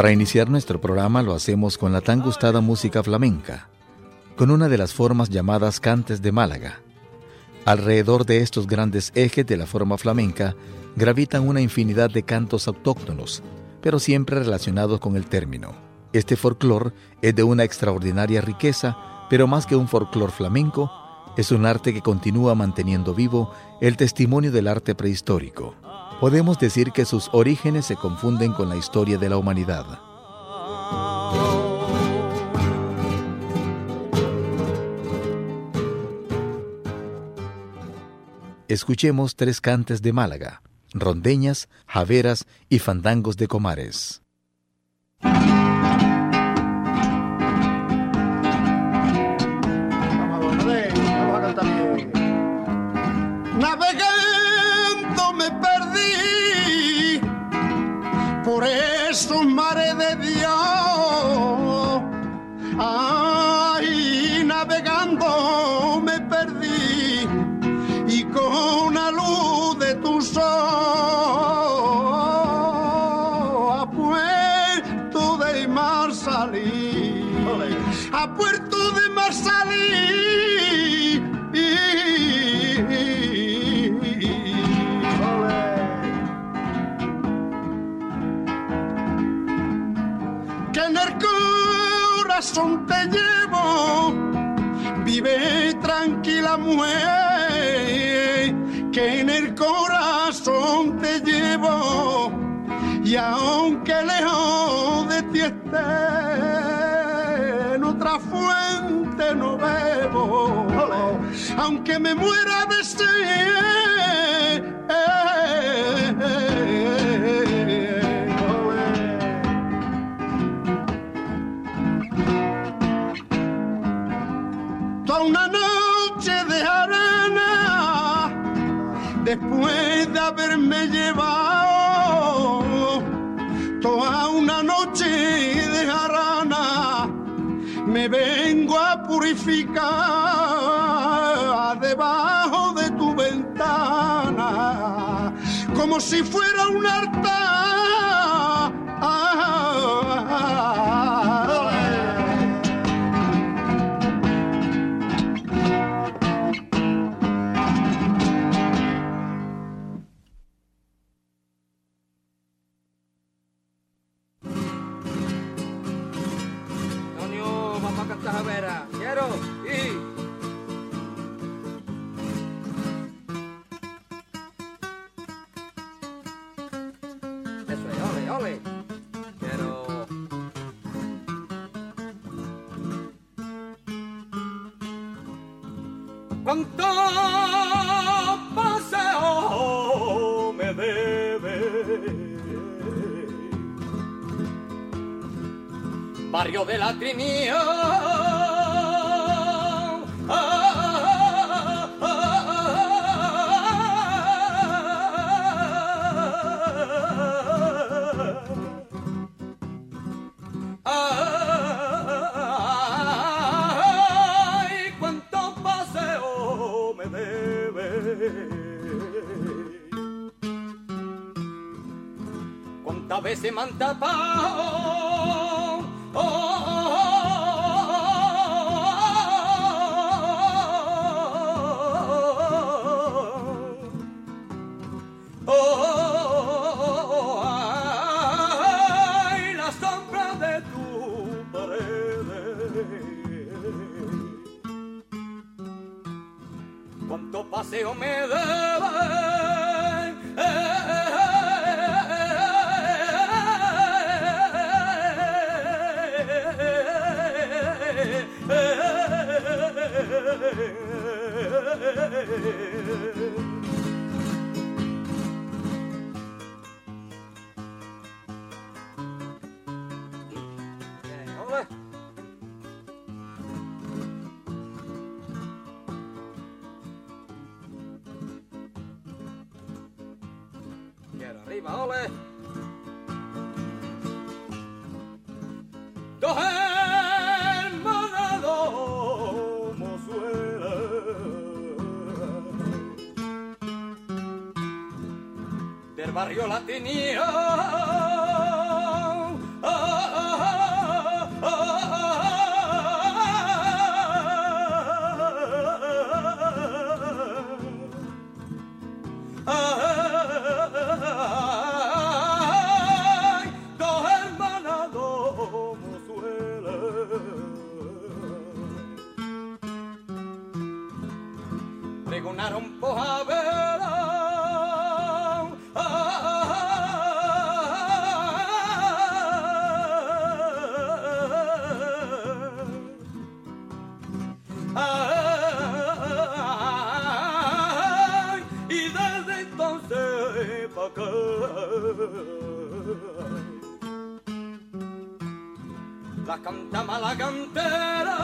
Para iniciar nuestro programa lo hacemos con la tan gustada música flamenca, con una de las formas llamadas cantes de Málaga. Alrededor de estos grandes ejes de la forma flamenca gravitan una infinidad de cantos autóctonos, pero siempre relacionados con el término. Este folclore es de una extraordinaria riqueza, pero más que un folclore flamenco, es un arte que continúa manteniendo vivo el testimonio del arte prehistórico podemos decir que sus orígenes se confunden con la historia de la humanidad. Escuchemos tres cantes de Málaga, rondeñas, javeras y fandangos de comares. Te que en el corazón te llevo, y aunque lejos de ti esté, en otra fuente no bebo, aunque me muera de sed. Después de haberme llevado toda una noche de jarana, me vengo a purificar debajo de tu ventana, como si fuera un altar. Cuánto paseo me debe. Barrio de la Trinidad. Cuántas veces me han tapado. Oh, oh, paseo me debe. Hombre. Arriba, ole. Dos hermanas, dos. Del barrio la danser pas La cantama la cantera.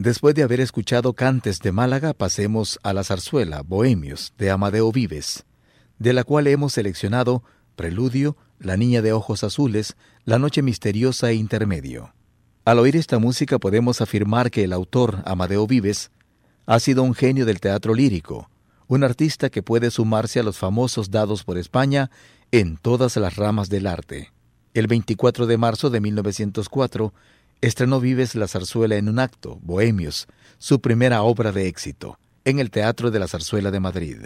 Después de haber escuchado cantes de Málaga, pasemos a la zarzuela Bohemios de Amadeo Vives, de la cual hemos seleccionado Preludio, La Niña de Ojos Azules, La Noche Misteriosa e Intermedio. Al oír esta música podemos afirmar que el autor, Amadeo Vives, ha sido un genio del teatro lírico, un artista que puede sumarse a los famosos dados por España en todas las ramas del arte. El 24 de marzo de 1904, estrenó Vives la zarzuela en un acto, Bohemios, su primera obra de éxito, en el Teatro de la Zarzuela de Madrid.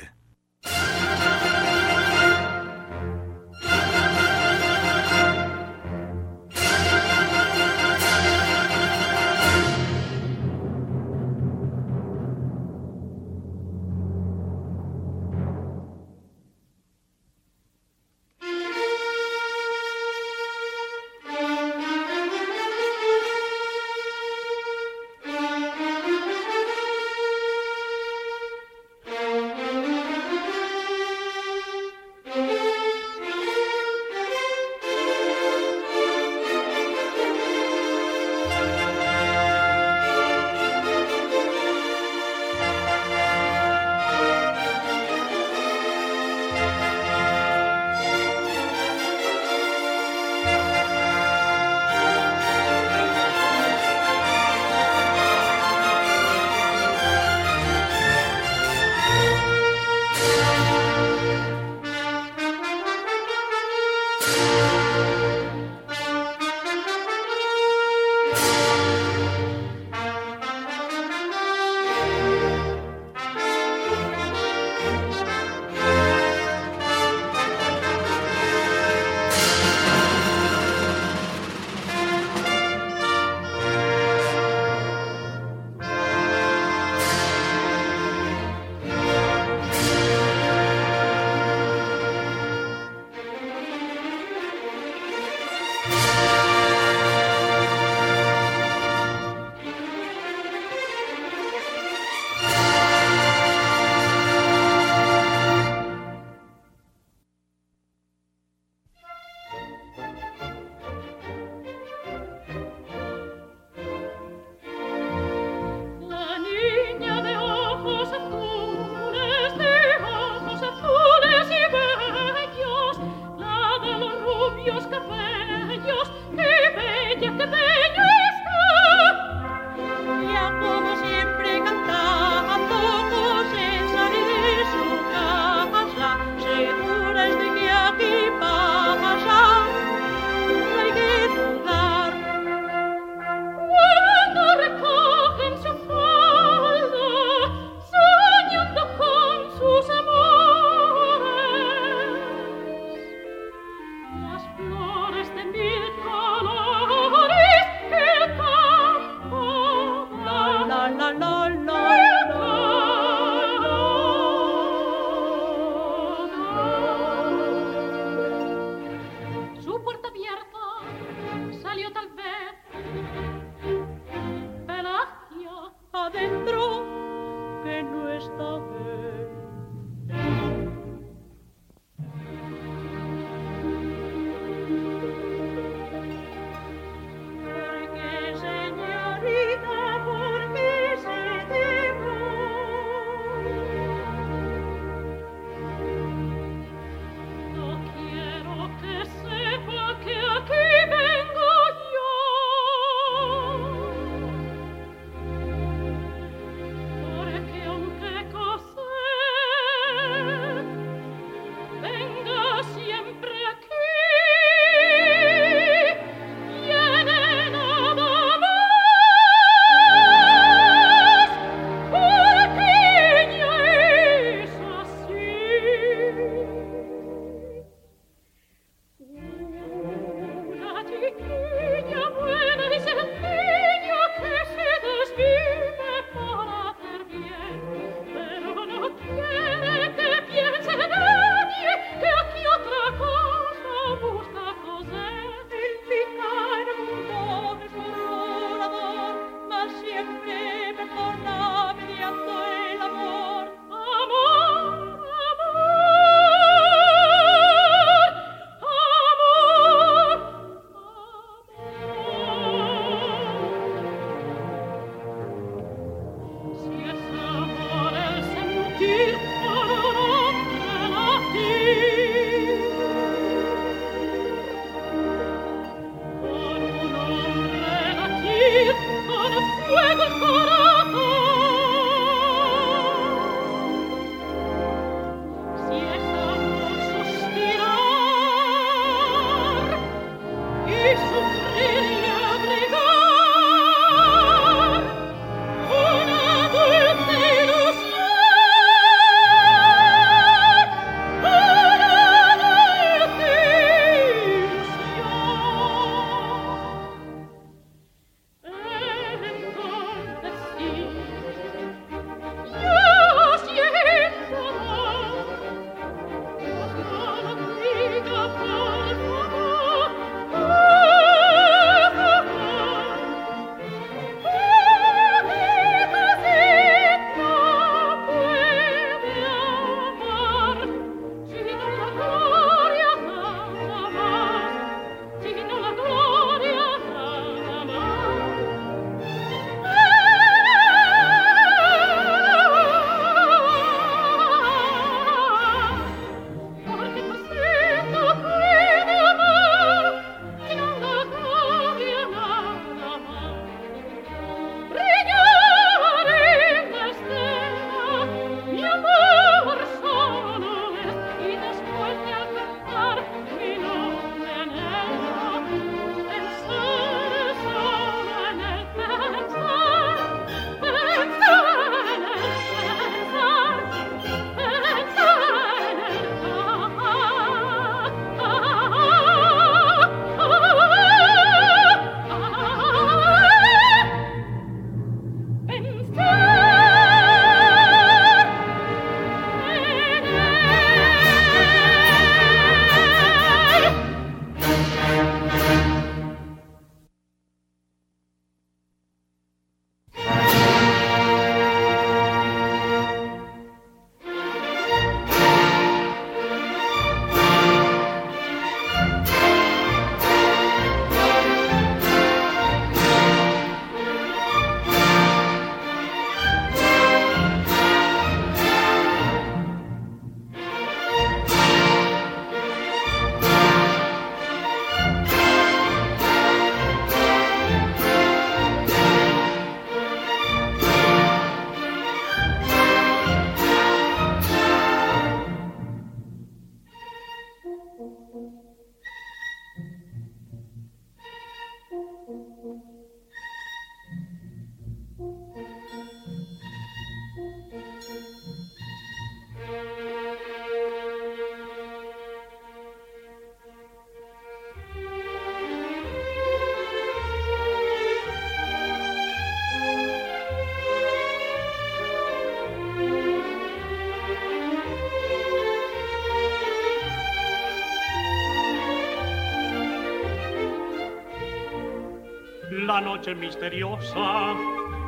Noche misteriosa,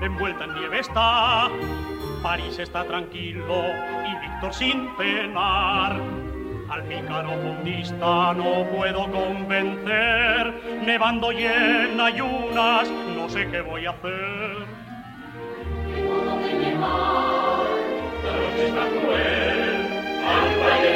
envuelta en nieve está. París está tranquilo y Víctor sin penar. Al pícaro fundista no puedo convencer, nevando y en ayunas, no sé qué voy a hacer. modo de llevar, noche está cruel, al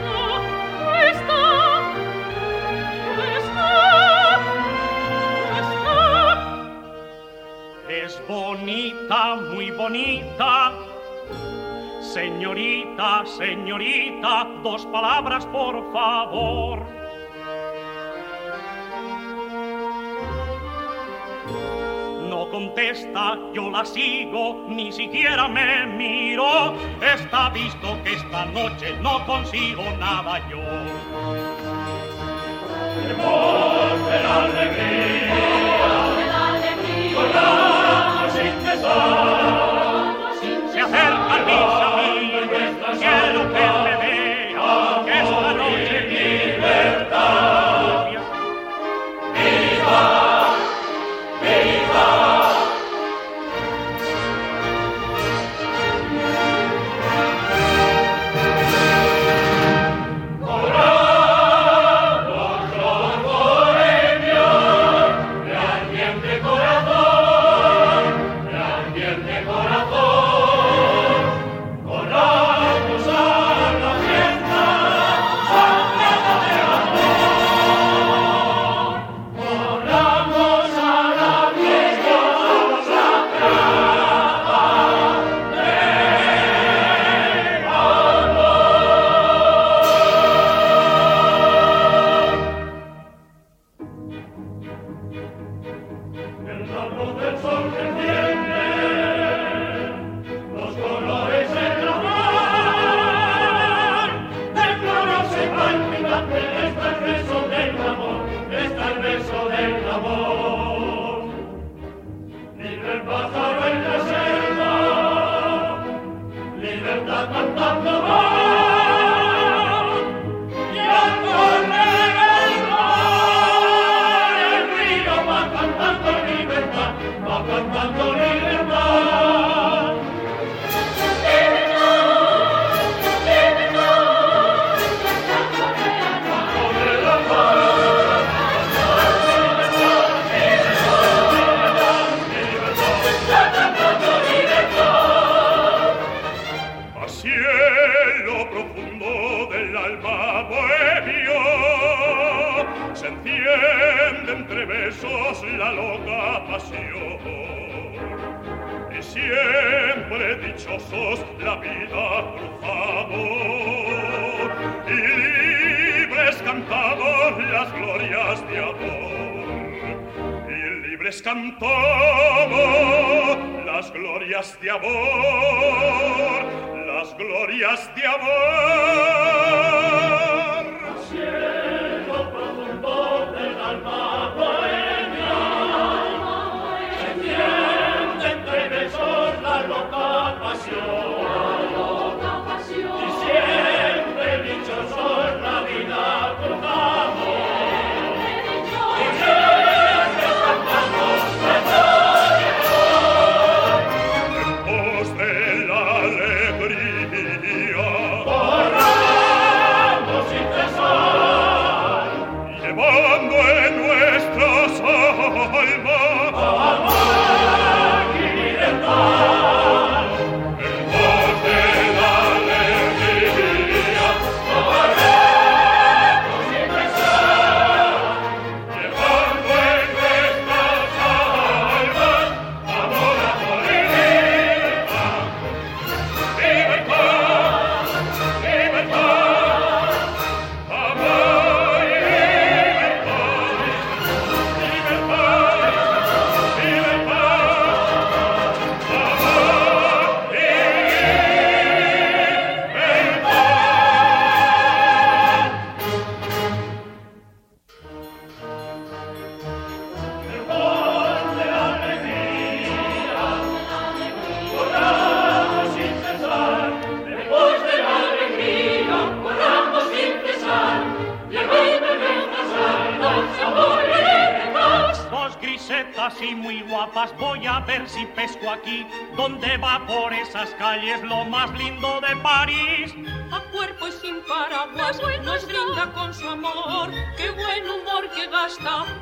bonita, muy bonita. Señorita, señorita, dos palabras por favor. No contesta, yo la sigo, ni siquiera me miro. Está visto que esta noche no consigo nada yo. de la alegría, sin glorias de amor, las glorias de amor.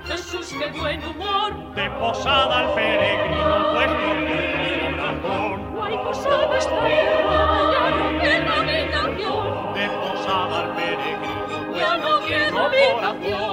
Jesús de buen humor. De posada al peregrino, pues con corazón. Guay posada está ya no quiero habitación. De posada al peregrino, pues ya no quiero habitación.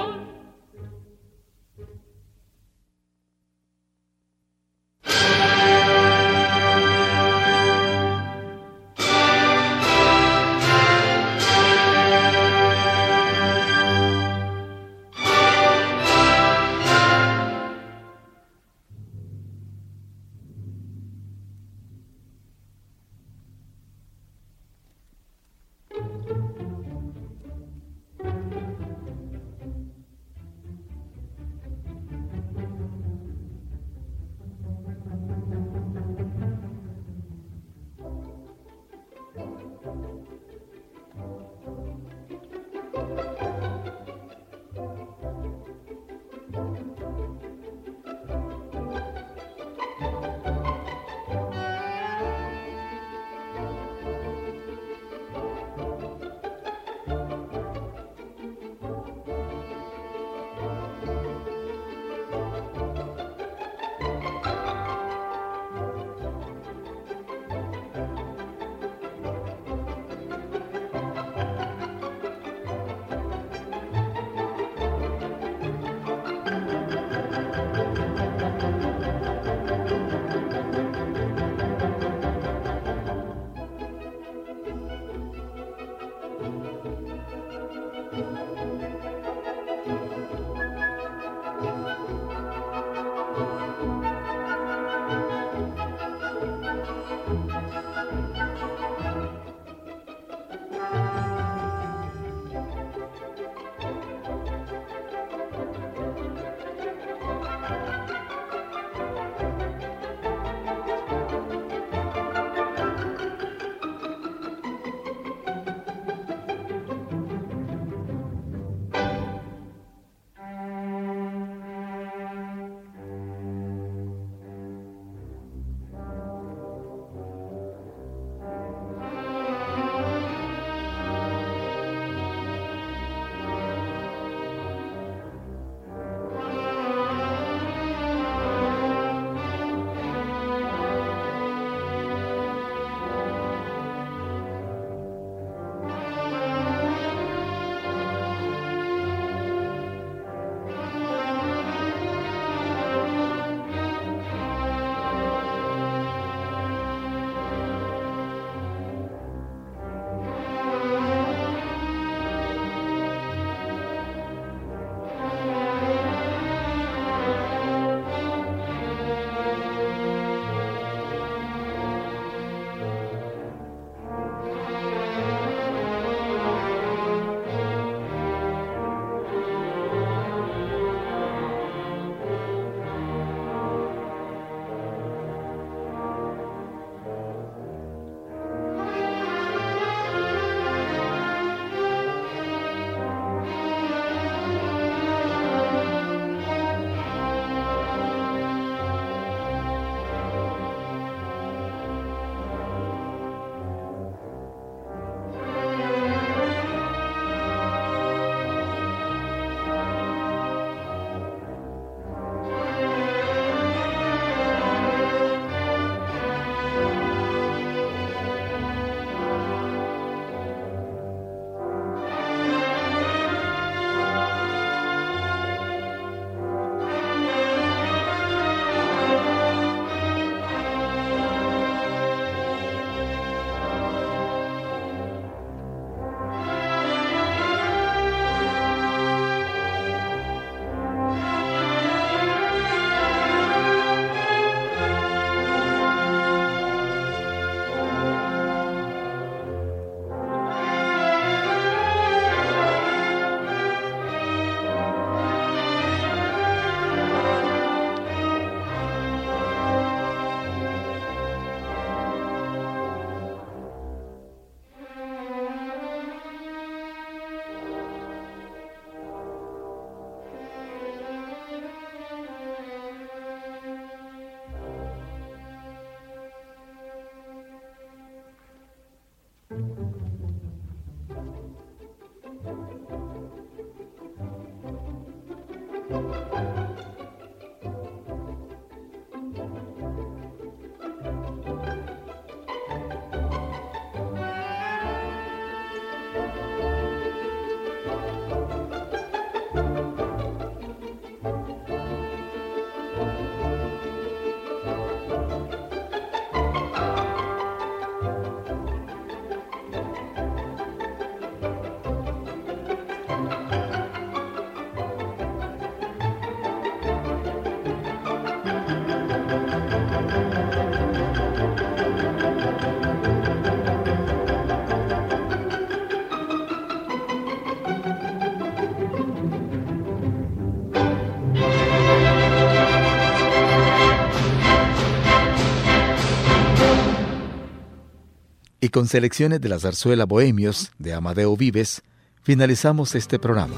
Con selecciones de la zarzuela Bohemios de Amadeo Vives, finalizamos este programa.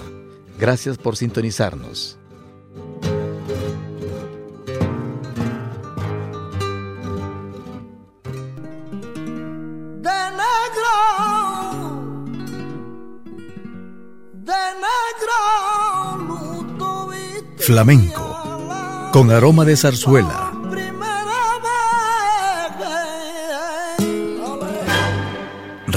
Gracias por sintonizarnos. de negro, de negro, luto viste Flamenco, con aroma de zarzuela.